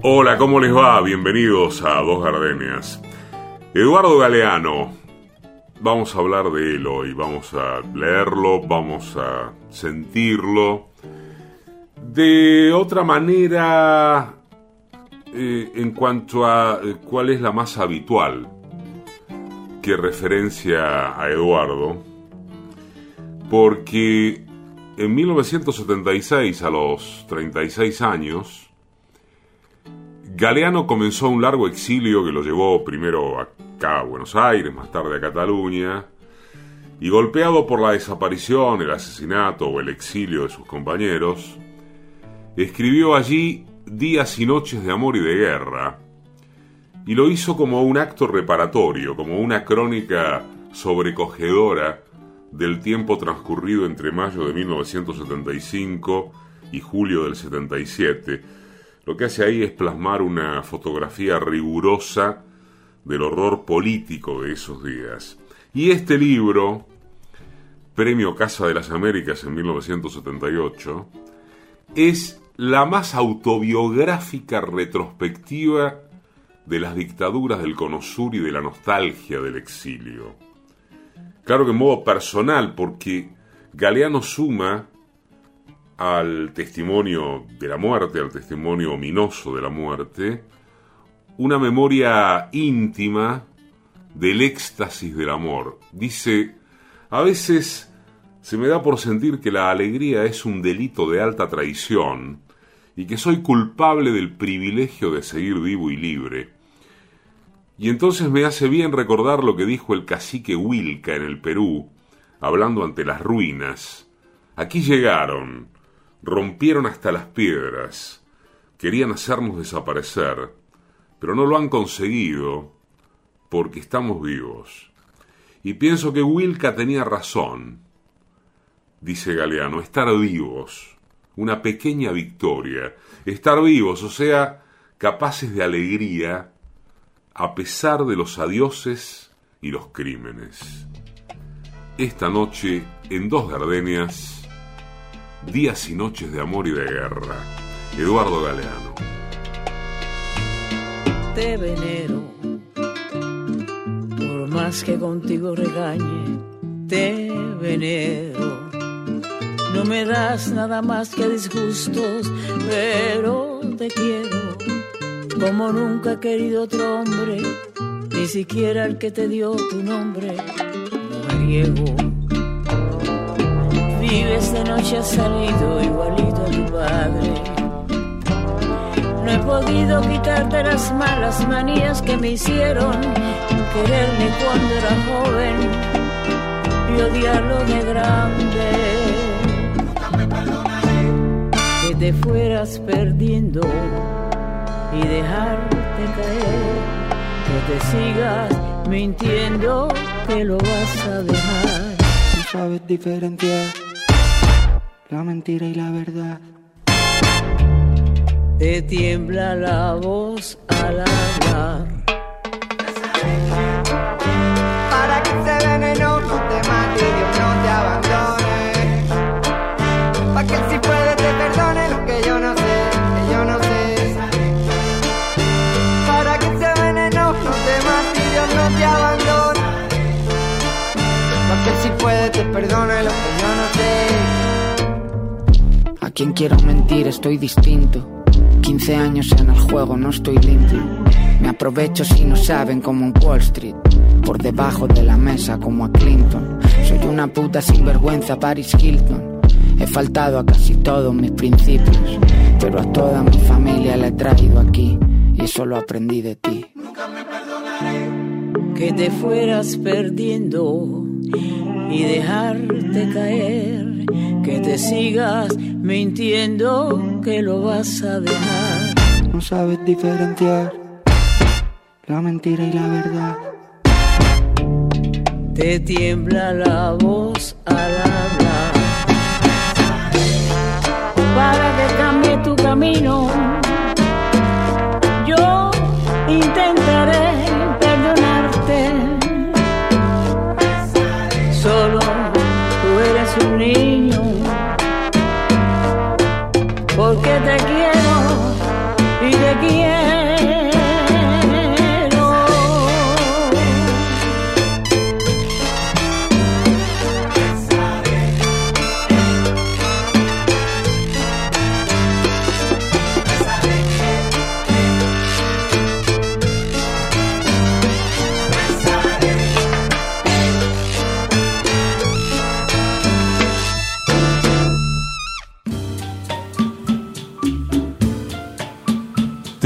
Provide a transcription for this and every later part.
Hola, ¿cómo les va? Bienvenidos a Dos Gardenias. Eduardo Galeano, vamos a hablar de él hoy, vamos a leerlo, vamos a sentirlo. De otra manera, eh, en cuanto a eh, cuál es la más habitual que referencia a Eduardo, porque en 1976, a los 36 años, Galeano comenzó un largo exilio que lo llevó primero acá a Buenos Aires, más tarde a Cataluña, y golpeado por la desaparición, el asesinato o el exilio de sus compañeros, escribió allí Días y Noches de Amor y de Guerra, y lo hizo como un acto reparatorio, como una crónica sobrecogedora del tiempo transcurrido entre mayo de 1975 y julio del 77, lo que hace ahí es plasmar una fotografía rigurosa del horror político de esos días. Y este libro, Premio Casa de las Américas en 1978, es la más autobiográfica retrospectiva de las dictaduras del Cono Sur y de la nostalgia del exilio. Claro que en modo personal, porque Galeano suma al testimonio de la muerte, al testimonio ominoso de la muerte, una memoria íntima del éxtasis del amor. Dice, a veces se me da por sentir que la alegría es un delito de alta traición y que soy culpable del privilegio de seguir vivo y libre. Y entonces me hace bien recordar lo que dijo el cacique Wilca en el Perú, hablando ante las ruinas. Aquí llegaron, rompieron hasta las piedras, querían hacernos desaparecer, pero no lo han conseguido porque estamos vivos. Y pienso que Wilka tenía razón, dice Galeano, estar vivos, una pequeña victoria, estar vivos, o sea, capaces de alegría a pesar de los adioses y los crímenes. Esta noche, en Dos Gardenias, Días y noches de amor y de guerra. Eduardo Galeano. Te venero, por más que contigo regañe, te venero. No me das nada más que disgustos, pero te quiero como nunca he querido otro hombre, ni siquiera el que te dio tu nombre, mujeriego vives de noche has salido igualito a tu padre. No he podido quitarte las malas manías que me hicieron quererme cuando era joven y odiarlo de grande. Que te fueras perdiendo y dejarte caer, que te sigas mintiendo que lo vas a dejar. No sabes diferenciar la mentira y la verdad. Te tiembla la voz al hablar. Para que se veneno no te mate y Dios no te abandone. Para que él sí puede te perdone lo que yo no sé, que yo no sé. Para que se veneno no te mate y Dios no te abandone. Para que él sí puede te perdone lo que yo no sé quien quiero mentir, estoy distinto. 15 años en el juego, no estoy limpio. Me aprovecho si no saben como en Wall Street. Por debajo de la mesa como a Clinton. Soy una puta sinvergüenza Paris Hilton. He faltado a casi todos mis principios. Pero a toda mi familia la he traído aquí. Y eso lo aprendí de ti. Nunca me perdonaré. Que te fueras perdiendo y dejarte caer que te sigas mintiendo que lo vas a dejar. No sabes diferenciar la mentira y la verdad. Te tiembla la voz al hablar. Para que cambie tu camino, yo intentaré un niño porque te quiero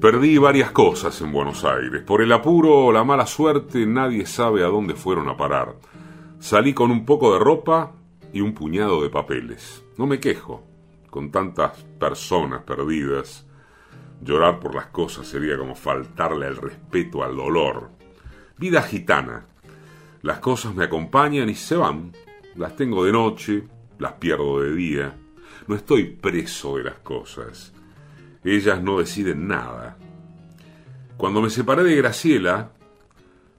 Perdí varias cosas en Buenos Aires. Por el apuro o la mala suerte, nadie sabe a dónde fueron a parar. Salí con un poco de ropa y un puñado de papeles. No me quejo. Con tantas personas perdidas, llorar por las cosas sería como faltarle el respeto al dolor. Vida gitana. Las cosas me acompañan y se van. Las tengo de noche, las pierdo de día. No estoy preso de las cosas. Ellas no deciden nada. Cuando me separé de Graciela,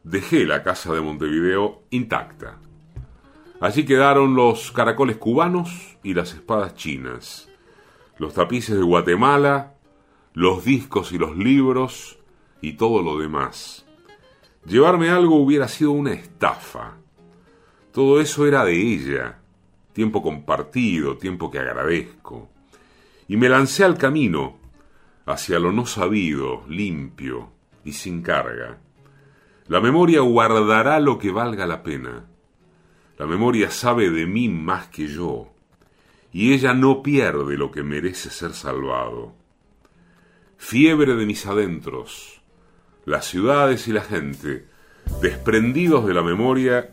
dejé la casa de Montevideo intacta. Allí quedaron los caracoles cubanos y las espadas chinas, los tapices de Guatemala, los discos y los libros y todo lo demás. Llevarme algo hubiera sido una estafa. Todo eso era de ella, tiempo compartido, tiempo que agradezco. Y me lancé al camino, hacia lo no sabido, limpio y sin carga. La memoria guardará lo que valga la pena. La memoria sabe de mí más que yo, y ella no pierde lo que merece ser salvado. Fiebre de mis adentros, las ciudades y la gente, desprendidos de la memoria,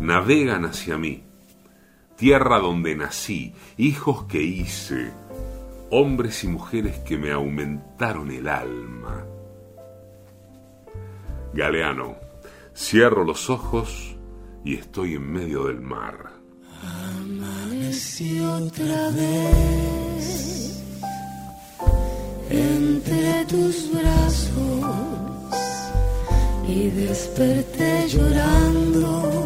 navegan hacia mí. Tierra donde nací, hijos que hice, hombres y mujeres que me aumentaron el alma. Galeano, cierro los ojos y estoy en medio del mar. Amanecí otra vez entre tus brazos y desperté llorando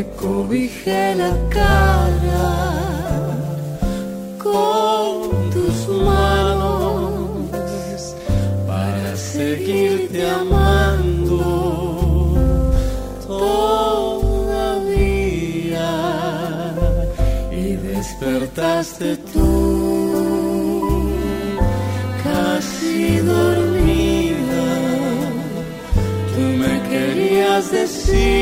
Me cobijé la cara con tus manos para seguirte amando todavía. Y despertaste tú casi dormida. Tú me querías decir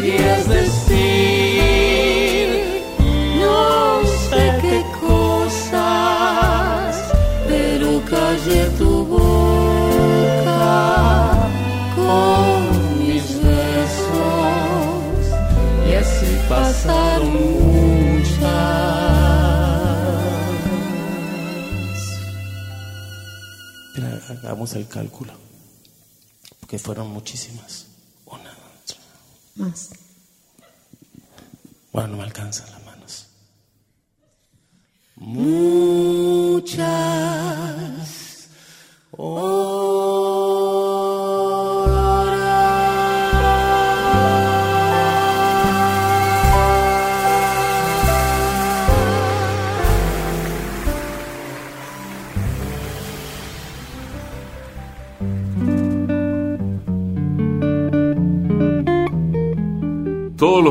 querías decir no sé qué cosas, pero callé tu boca con mis besos y así pasaron muchas. Hagamos el cálculo. Porque fueron muchísimas. Más. Bueno, no me alcanzan las manos. Muchas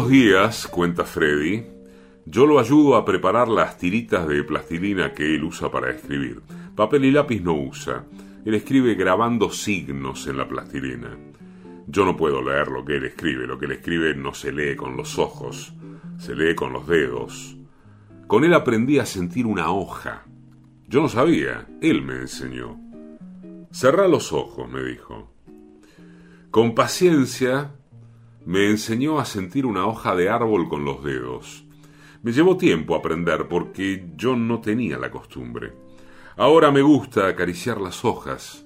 días, cuenta Freddy, yo lo ayudo a preparar las tiritas de plastilina que él usa para escribir. Papel y lápiz no usa. Él escribe grabando signos en la plastilina. Yo no puedo leer lo que él escribe. Lo que él escribe no se lee con los ojos, se lee con los dedos. Con él aprendí a sentir una hoja. Yo no sabía, él me enseñó. Cerrá los ojos, me dijo. Con paciencia me enseñó a sentir una hoja de árbol con los dedos. Me llevó tiempo aprender porque yo no tenía la costumbre. Ahora me gusta acariciar las hojas,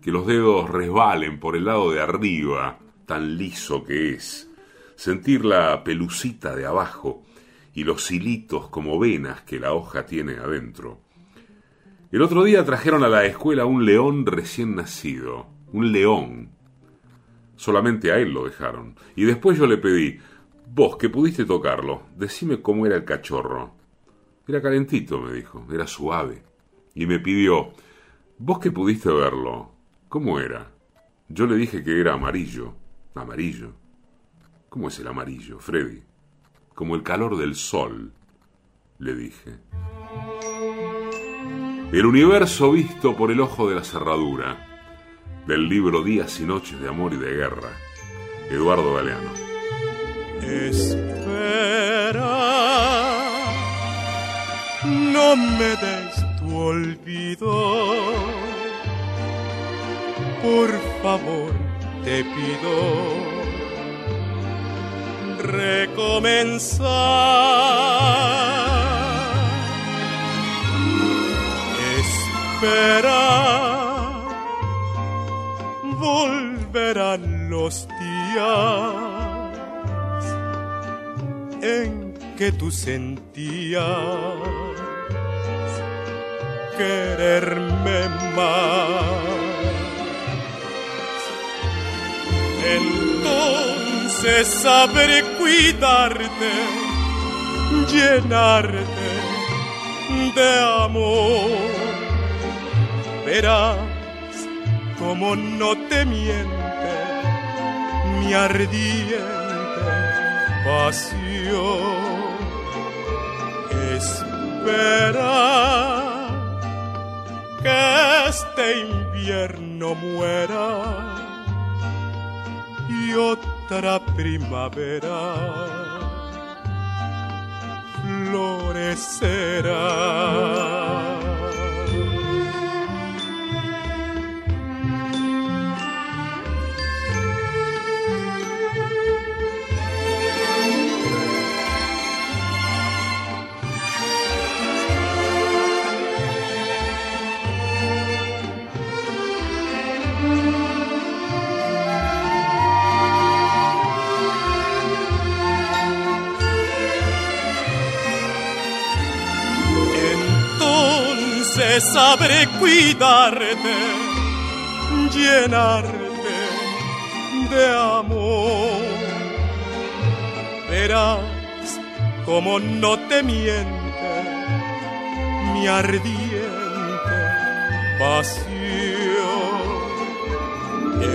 que los dedos resbalen por el lado de arriba, tan liso que es, sentir la pelucita de abajo y los hilitos como venas que la hoja tiene adentro. El otro día trajeron a la escuela un león recién nacido, un león. Solamente a él lo dejaron. Y después yo le pedí, vos que pudiste tocarlo, decime cómo era el cachorro. Era calentito, me dijo, era suave. Y me pidió, vos que pudiste verlo, ¿cómo era? Yo le dije que era amarillo. Amarillo. ¿Cómo es el amarillo, Freddy? Como el calor del sol, le dije. El universo visto por el ojo de la cerradura, del libro Días y Noches de Amor y de Guerra, Eduardo Galeano. Espera, no me des tu olvido. Por favor, te pido recomenzar. Espera, volverán los días en que tú sentías quererme más. Entonces sabré cuidarte, llenarte de amor. Verás como no te miente mi ardiente pasión. Espera que este invierno muera y otra primavera florecerá. Sabré cuidarte, llenarte de amor. Verás como no te miente mi ardiente pasión.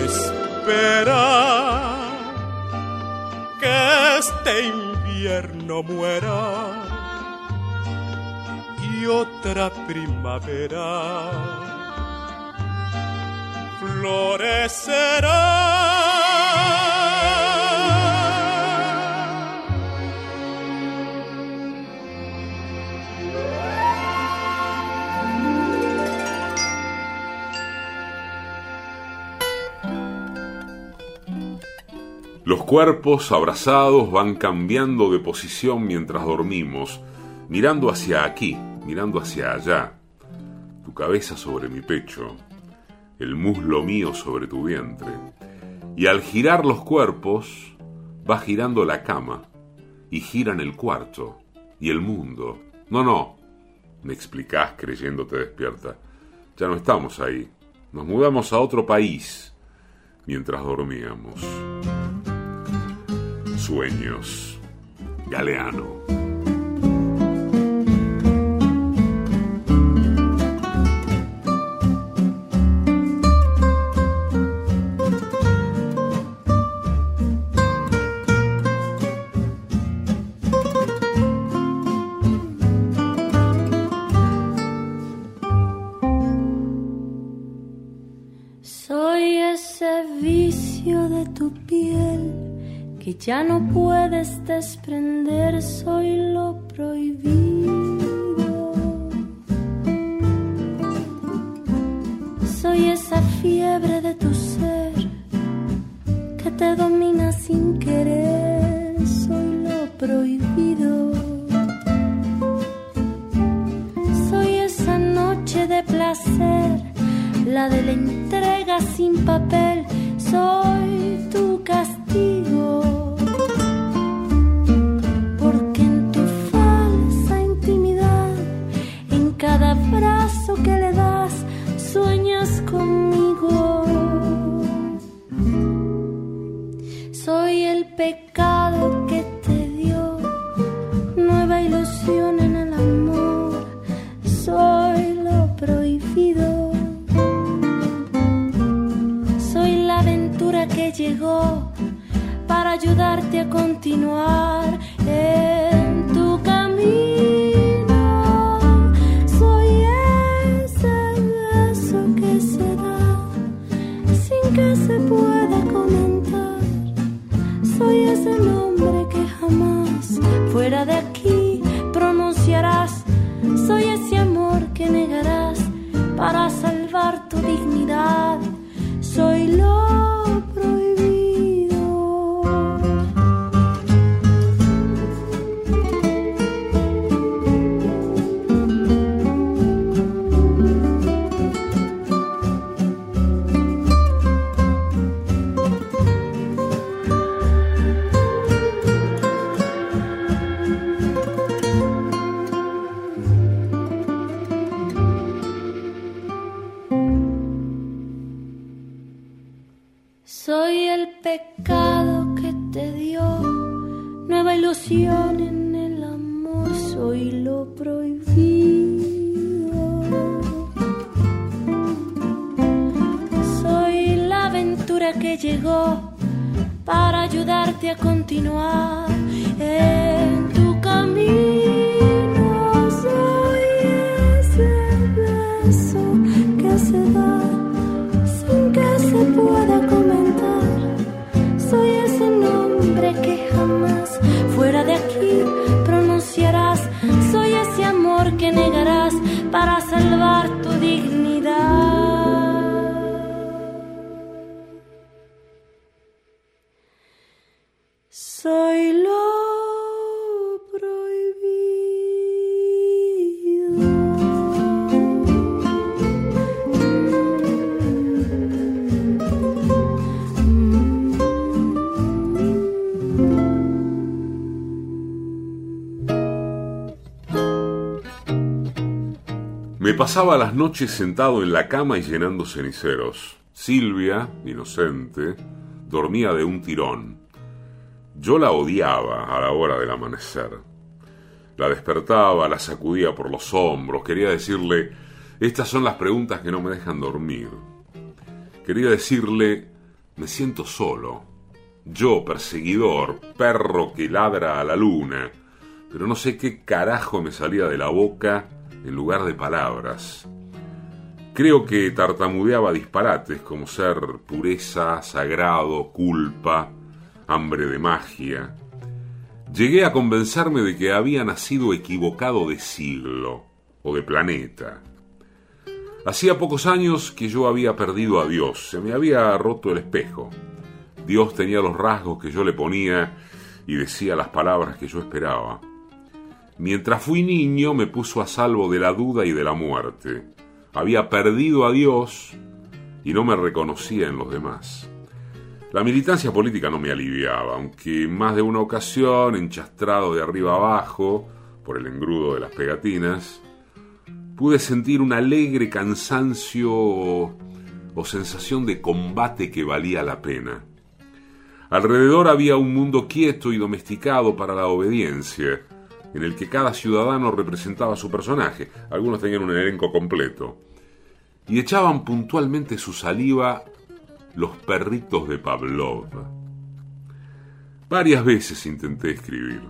Espera que este invierno muera y otra primavera florecerá. Los cuerpos abrazados van cambiando de posición mientras dormimos, mirando hacia aquí, mirando hacia allá. Tu cabeza sobre mi pecho, el muslo mío sobre tu vientre. Y al girar los cuerpos, va girando la cama, y giran el cuarto, y el mundo. No, no, me explicás creyéndote despierta. Ya no estamos ahí. Nos mudamos a otro país mientras dormíamos. Sueños. Galeano. Ya no puedes desprender, soy lo prohibido. Soy esa fiebre de tu ser que llegó para ayudarte a continuar en tu camino. Pasaba las noches sentado en la cama y llenando ceniceros. Silvia, inocente, dormía de un tirón. Yo la odiaba a la hora del amanecer. La despertaba, la sacudía por los hombros, quería decirle, estas son las preguntas que no me dejan dormir. Quería decirle, me siento solo. Yo, perseguidor, perro que ladra a la luna, pero no sé qué carajo me salía de la boca en lugar de palabras. Creo que tartamudeaba disparates como ser pureza, sagrado, culpa, hambre de magia. Llegué a convencerme de que había nacido equivocado de siglo o de planeta. Hacía pocos años que yo había perdido a Dios, se me había roto el espejo. Dios tenía los rasgos que yo le ponía y decía las palabras que yo esperaba. Mientras fui niño me puso a salvo de la duda y de la muerte. Había perdido a Dios y no me reconocía en los demás. La militancia política no me aliviaba, aunque en más de una ocasión, enchastrado de arriba abajo por el engrudo de las pegatinas, pude sentir un alegre cansancio o sensación de combate que valía la pena. Alrededor había un mundo quieto y domesticado para la obediencia, en el que cada ciudadano representaba su personaje, algunos tenían un elenco completo, y echaban puntualmente su saliva los perritos de Pavlov. Varias veces intenté escribir.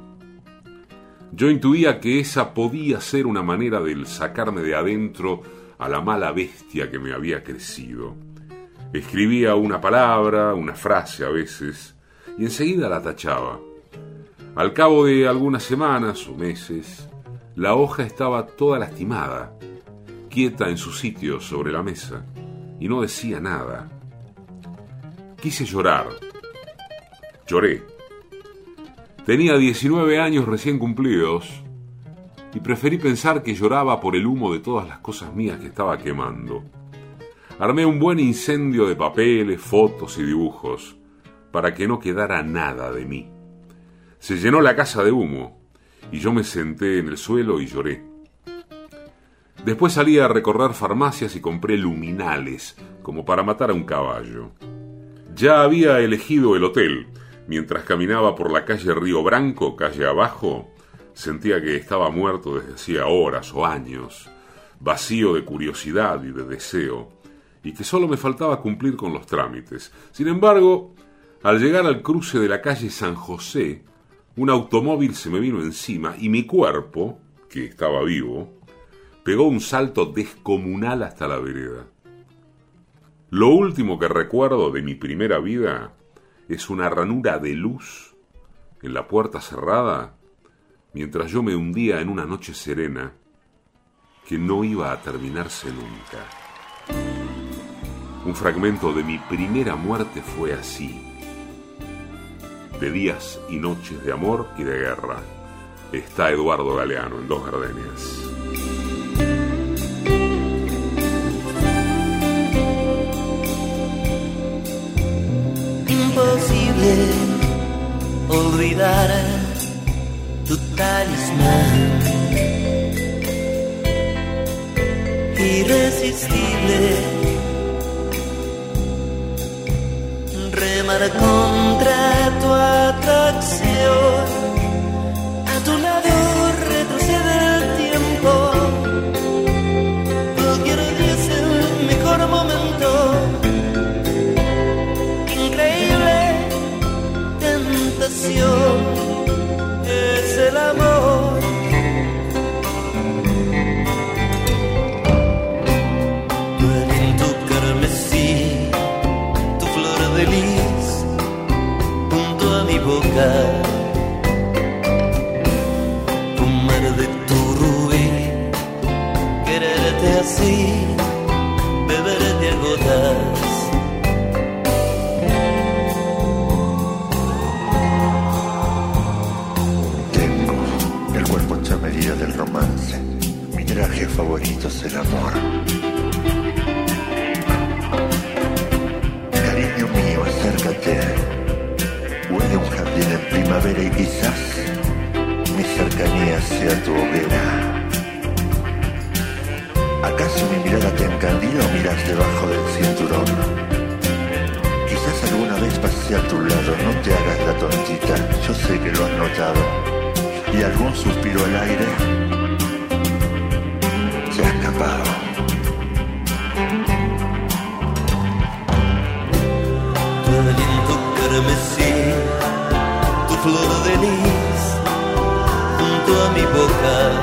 Yo intuía que esa podía ser una manera de sacarme de adentro a la mala bestia que me había crecido. Escribía una palabra, una frase a veces, y enseguida la tachaba. Al cabo de algunas semanas o meses, la hoja estaba toda lastimada, quieta en su sitio sobre la mesa, y no decía nada. Quise llorar. Lloré. Tenía 19 años recién cumplidos y preferí pensar que lloraba por el humo de todas las cosas mías que estaba quemando. Armé un buen incendio de papeles, fotos y dibujos para que no quedara nada de mí. Se llenó la casa de humo y yo me senté en el suelo y lloré. Después salí a recorrer farmacias y compré luminales, como para matar a un caballo. Ya había elegido el hotel. Mientras caminaba por la calle Río Branco, calle abajo, sentía que estaba muerto desde hacía horas o años, vacío de curiosidad y de deseo, y que solo me faltaba cumplir con los trámites. Sin embargo, al llegar al cruce de la calle San José, un automóvil se me vino encima y mi cuerpo, que estaba vivo, pegó un salto descomunal hasta la vereda. Lo último que recuerdo de mi primera vida es una ranura de luz en la puerta cerrada mientras yo me hundía en una noche serena que no iba a terminarse nunca. Un fragmento de mi primera muerte fue así de días y noches de amor y de guerra. Está Eduardo Galeano en Dos Gardenias. Imposible olvidar tu talismán. Irresistible remar contra tu atracción. A tu lado retrocede el tiempo. Cualquier día es el mejor momento. Increíble tentación favorito es el amor. Cariño mío, acércate. Huele un jardín en primavera y quizás mi cercanía sea tu hoguera. ¿Acaso mi mirada te encandila o miras debajo del cinturón? Quizás alguna vez pasé a tu lado, no te hagas la tontita, yo sé que lo has notado. Y algún suspiro al aire Tu aliento carmesí, tu flor de lis, junto a mi boca.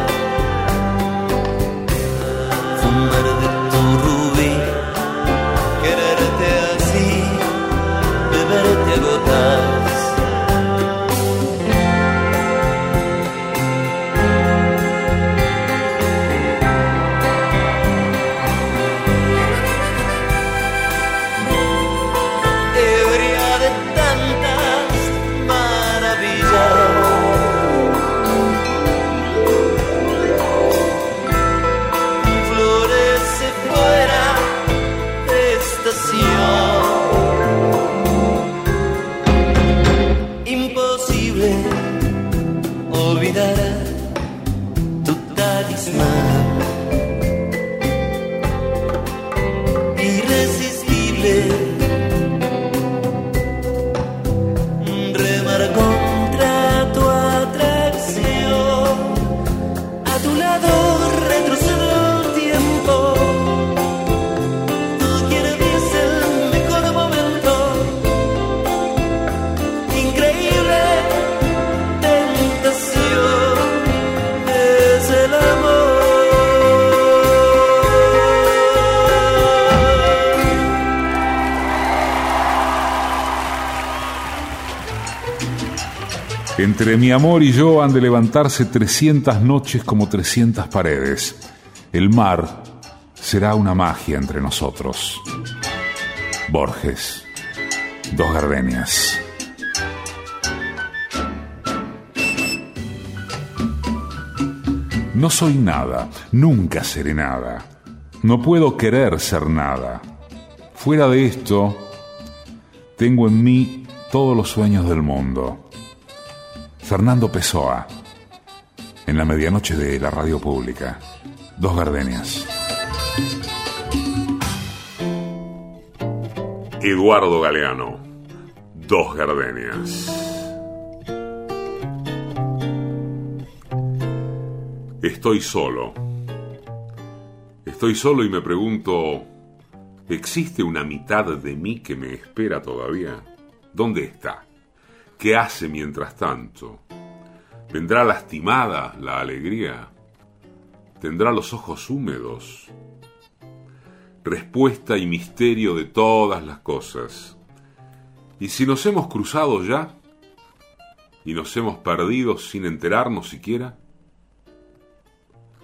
Mi amor y yo han de levantarse 300 noches como 300 paredes. El mar será una magia entre nosotros. Borges, dos gardenias. No soy nada, nunca seré nada. No puedo querer ser nada. Fuera de esto, tengo en mí todos los sueños del mundo. Fernando Pessoa, en la medianoche de la radio pública. Dos gardenias. Eduardo Galeano, dos gardenias. Estoy solo. Estoy solo y me pregunto, ¿existe una mitad de mí que me espera todavía? ¿Dónde está? ¿Qué hace mientras tanto? ¿Vendrá lastimada la alegría? ¿Tendrá los ojos húmedos? Respuesta y misterio de todas las cosas. ¿Y si nos hemos cruzado ya? ¿Y nos hemos perdido sin enterarnos siquiera?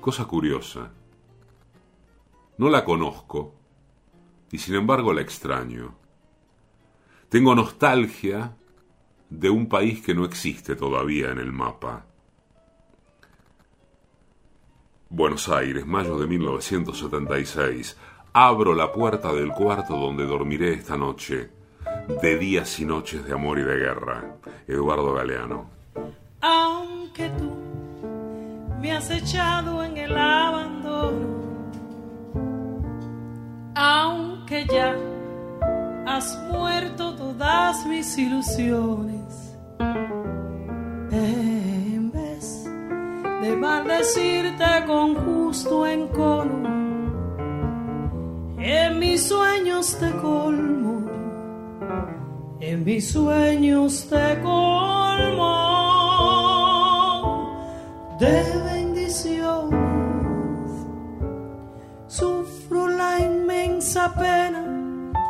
Cosa curiosa. No la conozco y sin embargo la extraño. Tengo nostalgia de un país que no existe todavía en el mapa. Buenos Aires, mayo de 1976. Abro la puerta del cuarto donde dormiré esta noche, de días y noches de amor y de guerra. Eduardo Galeano. Aunque tú me has echado en el abandono, aunque ya has muerto todas mis ilusiones, en vez de maldecirte con justo encono, en mis sueños te colmo, en mis sueños te colmo de bendiciones. Sufro la inmensa pena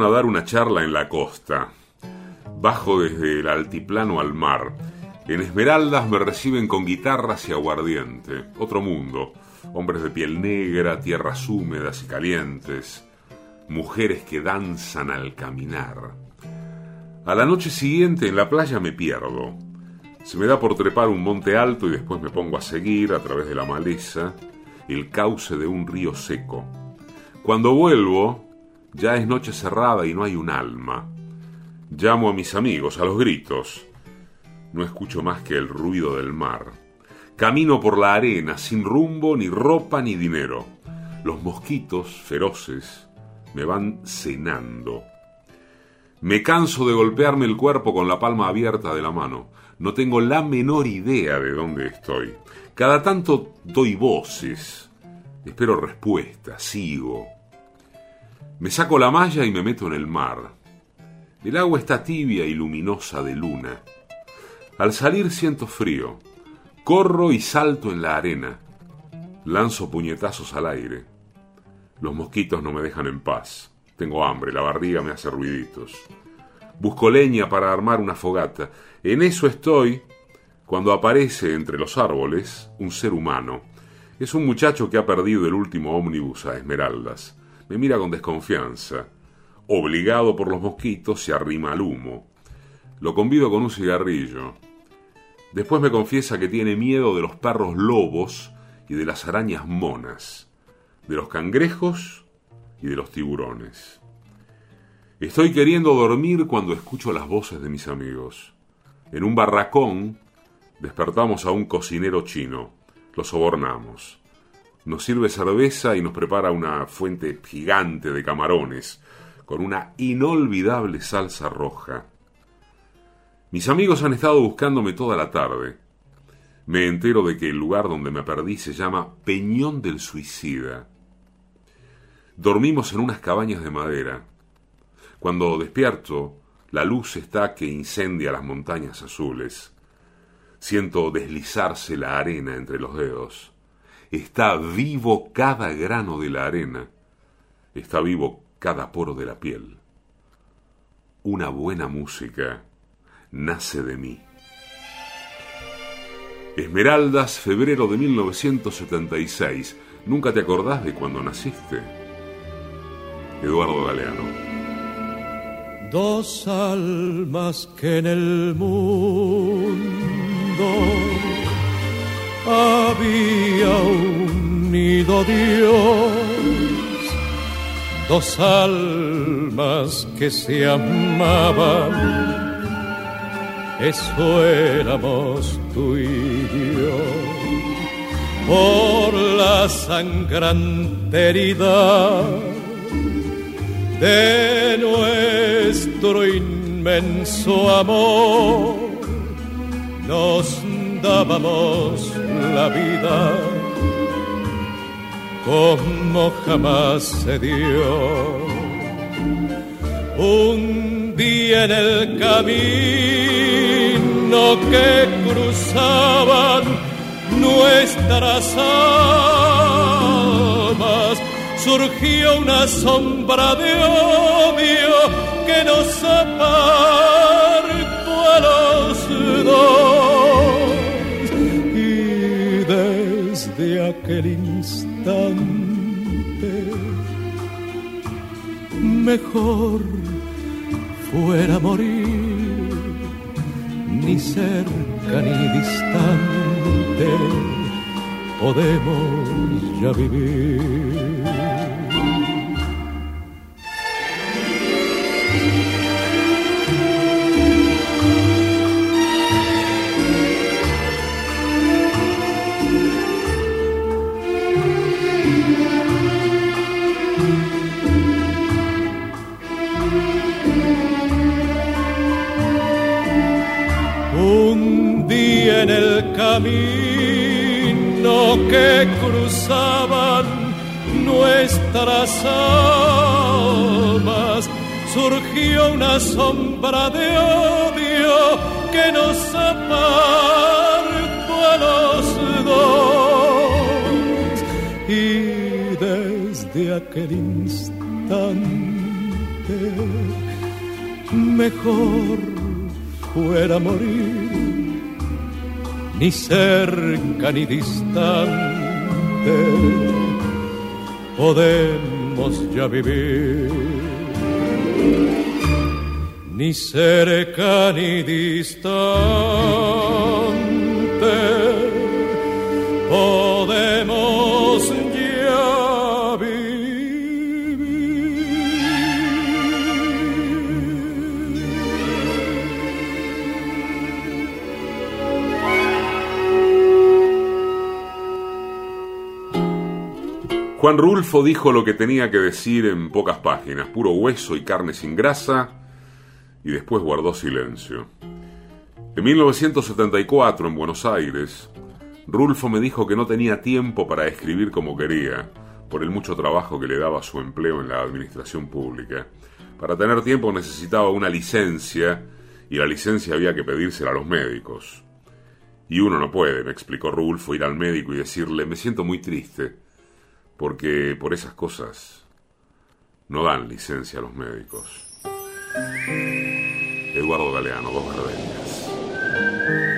a dar una charla en la costa. Bajo desde el altiplano al mar. En Esmeraldas me reciben con guitarras y aguardiente. Otro mundo. Hombres de piel negra, tierras húmedas y calientes. Mujeres que danzan al caminar. A la noche siguiente en la playa me pierdo. Se me da por trepar un monte alto y después me pongo a seguir a través de la maleza el cauce de un río seco. Cuando vuelvo, ya es noche cerrada y no hay un alma. Llamo a mis amigos, a los gritos. No escucho más que el ruido del mar. Camino por la arena, sin rumbo, ni ropa, ni dinero. Los mosquitos, feroces, me van cenando. Me canso de golpearme el cuerpo con la palma abierta de la mano. No tengo la menor idea de dónde estoy. Cada tanto doy voces. Espero respuesta, sigo. Me saco la malla y me meto en el mar. El agua está tibia y luminosa de luna. Al salir siento frío. Corro y salto en la arena. Lanzo puñetazos al aire. Los mosquitos no me dejan en paz. Tengo hambre, la barriga me hace ruiditos. Busco leña para armar una fogata. En eso estoy cuando aparece entre los árboles un ser humano. Es un muchacho que ha perdido el último ómnibus a Esmeraldas. Me mira con desconfianza. Obligado por los mosquitos, se arrima al humo. Lo convido con un cigarrillo. Después me confiesa que tiene miedo de los perros lobos y de las arañas monas, de los cangrejos y de los tiburones. Estoy queriendo dormir cuando escucho las voces de mis amigos. En un barracón despertamos a un cocinero chino. Lo sobornamos. Nos sirve cerveza y nos prepara una fuente gigante de camarones con una inolvidable salsa roja. Mis amigos han estado buscándome toda la tarde. Me entero de que el lugar donde me perdí se llama Peñón del Suicida. Dormimos en unas cabañas de madera. Cuando despierto, la luz está que incendia las montañas azules. Siento deslizarse la arena entre los dedos. Está vivo cada grano de la arena. Está vivo cada poro de la piel. Una buena música nace de mí. Esmeraldas, febrero de 1976. ¿Nunca te acordás de cuando naciste? Eduardo Galeano. Dos almas que en el mundo había unido Dios, dos almas que se amaban eso éramos tú y yo. Por la sangrante herida de nuestro inmenso amor, nos dábamos la vida como jamás se dio. Un día en el camino que cruzaban nuestras almas, surgió una sombra de odio que nos apartó aquel instante, mejor fuera morir ni cerca ni distante, podemos ya vivir. En el camino que cruzaban nuestras almas surgió una sombra de odio que nos apartó desde aquel instante mejor fuera morir, ni cerca ni distante, podemos ya vivir. Ni cerca ni distante, Juan Rulfo dijo lo que tenía que decir en pocas páginas, puro hueso y carne sin grasa, y después guardó silencio. En 1974, en Buenos Aires, Rulfo me dijo que no tenía tiempo para escribir como quería, por el mucho trabajo que le daba su empleo en la administración pública. Para tener tiempo necesitaba una licencia, y la licencia había que pedírsela a los médicos. Y uno no puede, me explicó Rulfo, ir al médico y decirle, me siento muy triste porque por esas cosas no dan licencia a los médicos. Eduardo Galeano, dos gardenias.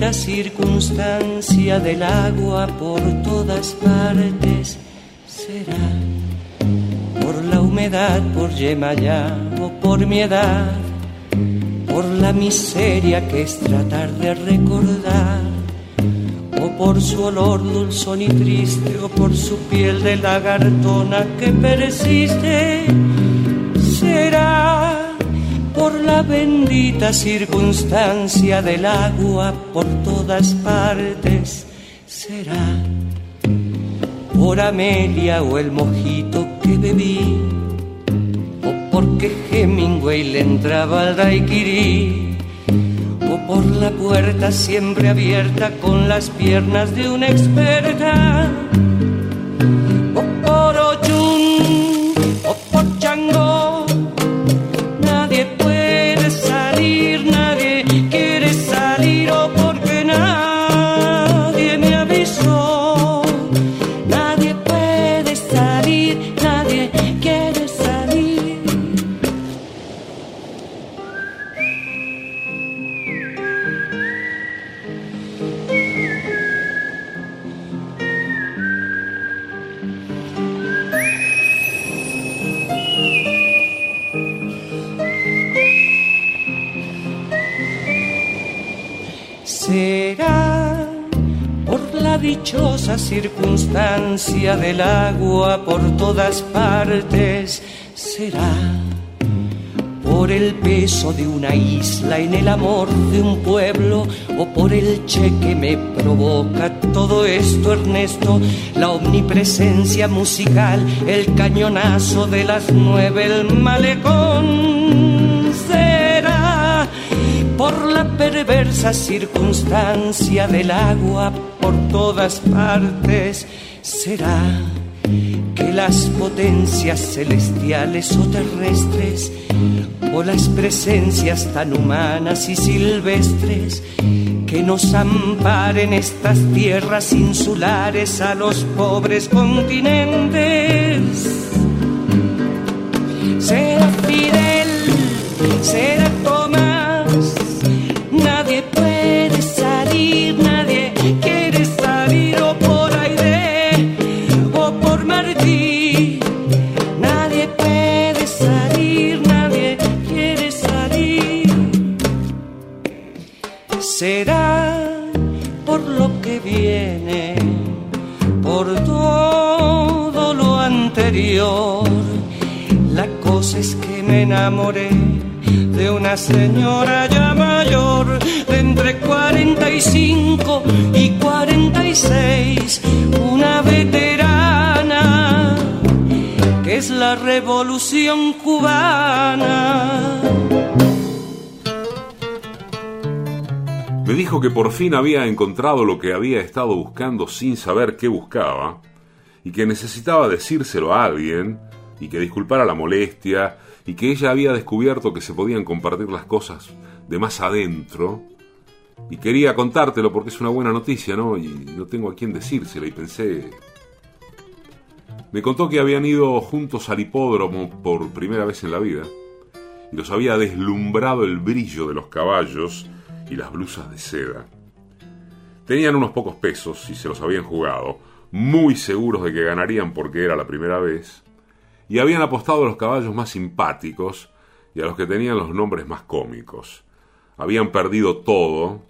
Maldita circunstancia del agua por todas partes. Será por la humedad, por Yemayá o por mi edad. Por la miseria que es tratar de recordar. O por su olor dulzón y triste, o por su piel de lagartona que persiste. Será por la bendita circunstancia del agua por todas partes será. Por Amelia o el mojito que bebí o porque Hemingway le entraba al daiquiri o por la puerta siempre abierta con las piernas de una experta circunstancia del agua por todas partes, será por el peso de una isla en el amor de un pueblo o por el che que me provoca todo esto, Ernesto, la omnipresencia musical, el cañonazo de las nueve, el malecón será por la perversa circunstancia del agua por todas partes será que las potencias celestiales o terrestres o las presencias tan humanas y silvestres que nos amparen estas tierras insulares a los pobres continentes. Será Fidel será La cosa es que me enamoré de una señora ya mayor, de entre 45 y 46, una veterana que es la revolución cubana. Me dijo que por fin había encontrado lo que había estado buscando sin saber qué buscaba y que necesitaba decírselo a alguien y que disculpara la molestia y que ella había descubierto que se podían compartir las cosas de más adentro y quería contártelo porque es una buena noticia, ¿no? Y no tengo a quién decírselo y pensé... Me contó que habían ido juntos al hipódromo por primera vez en la vida y los había deslumbrado el brillo de los caballos y las blusas de seda. Tenían unos pocos pesos y se los habían jugado, muy seguros de que ganarían porque era la primera vez, y habían apostado a los caballos más simpáticos y a los que tenían los nombres más cómicos. Habían perdido todo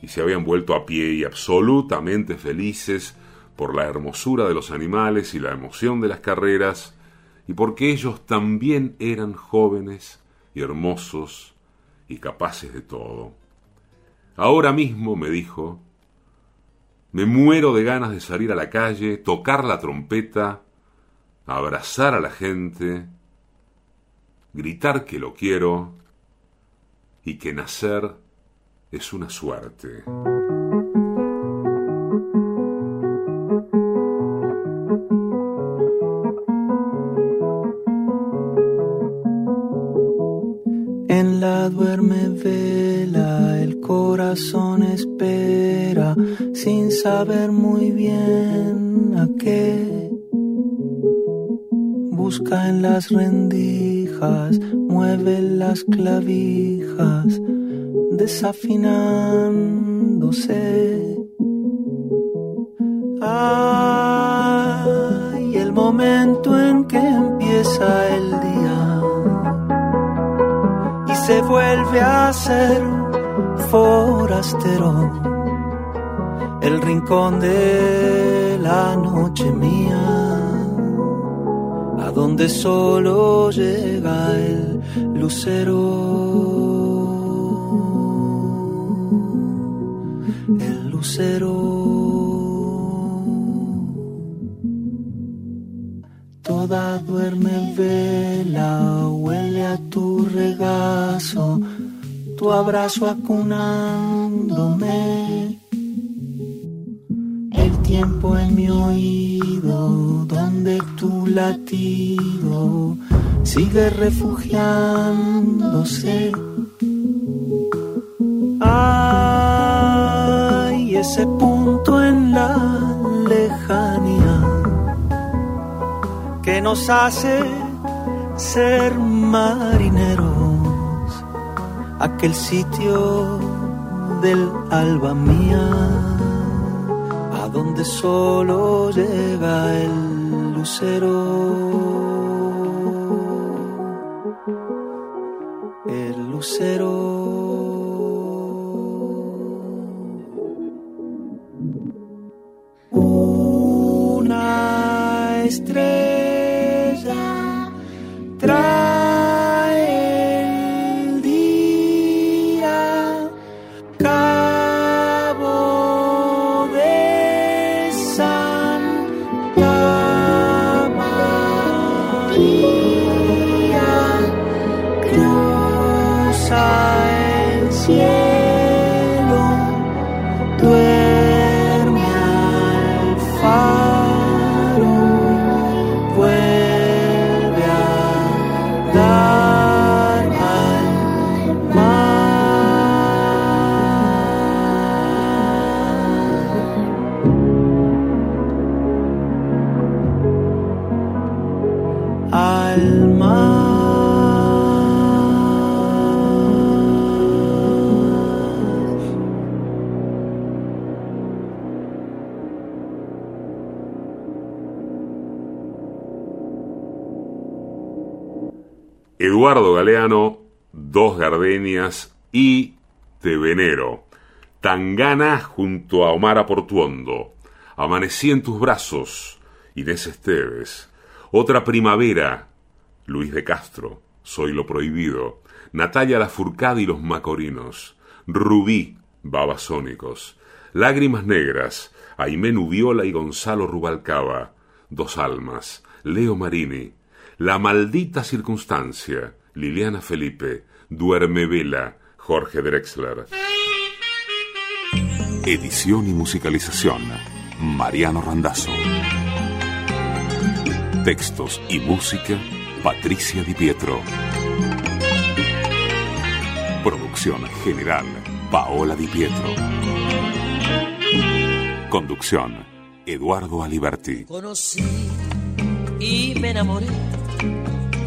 y se habían vuelto a pie y absolutamente felices por la hermosura de los animales y la emoción de las carreras, y porque ellos también eran jóvenes y hermosos y capaces de todo. Ahora mismo, me dijo, me muero de ganas de salir a la calle, tocar la trompeta, abrazar a la gente, gritar que lo quiero y que nacer es una suerte. En la duerme vela, el corazón espera sin saber muy bien a qué. Busca en las rendijas, mueve las clavijas, desafinándose. Ay, el momento en que empieza el día y se vuelve a ser forastero, el rincón de la noche mía, a donde solo llega el lucero. El lucero. Toda duerme vela, huele a tu regazo, tu abrazo acunándome. Tiempo en mi oído, donde tu latido sigue refugiándose. Ay, ese punto en la lejanía que nos hace ser marineros, aquel sitio del alba mía, donde solo llega el lucero. El lucero. Eduardo Galeano, Dos Gardenias y Te Venero. Tangana junto a Omar Portuondo. Amanecí en tus brazos, Inés Esteves. Otra primavera, Luis de Castro. Soy lo prohibido. Natalia Lafourcade y los Macorinos. Rubí, Babasónicos. Lágrimas negras, Aimé Nubiola y Gonzalo Rubalcaba. Dos almas, Leo Marini. La maldita circunstancia, Liliana Felipe, Duerme Vela, Jorge Drexler. Edición y musicalización, Mariano Randazzo. Textos y música, Patricia Di Pietro. Producción general, Paola Di Pietro. Conducción, Eduardo Aliberti. Conocí y me enamoré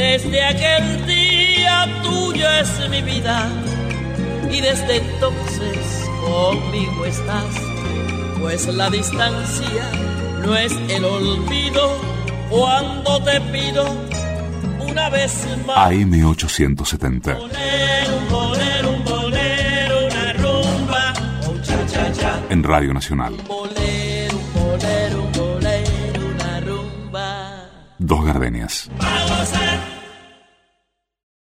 Desde aquel día tuyo es mi vida y desde entonces conmigo estás, pues la distancia no es el olvido cuando te pido una vez más. AM870. Un bolero, un bolero, una rumba, un cha cha cha. En Radio Nacional. Bolero, bolero, bolero, una rumba. Dos gardenias. Vamos a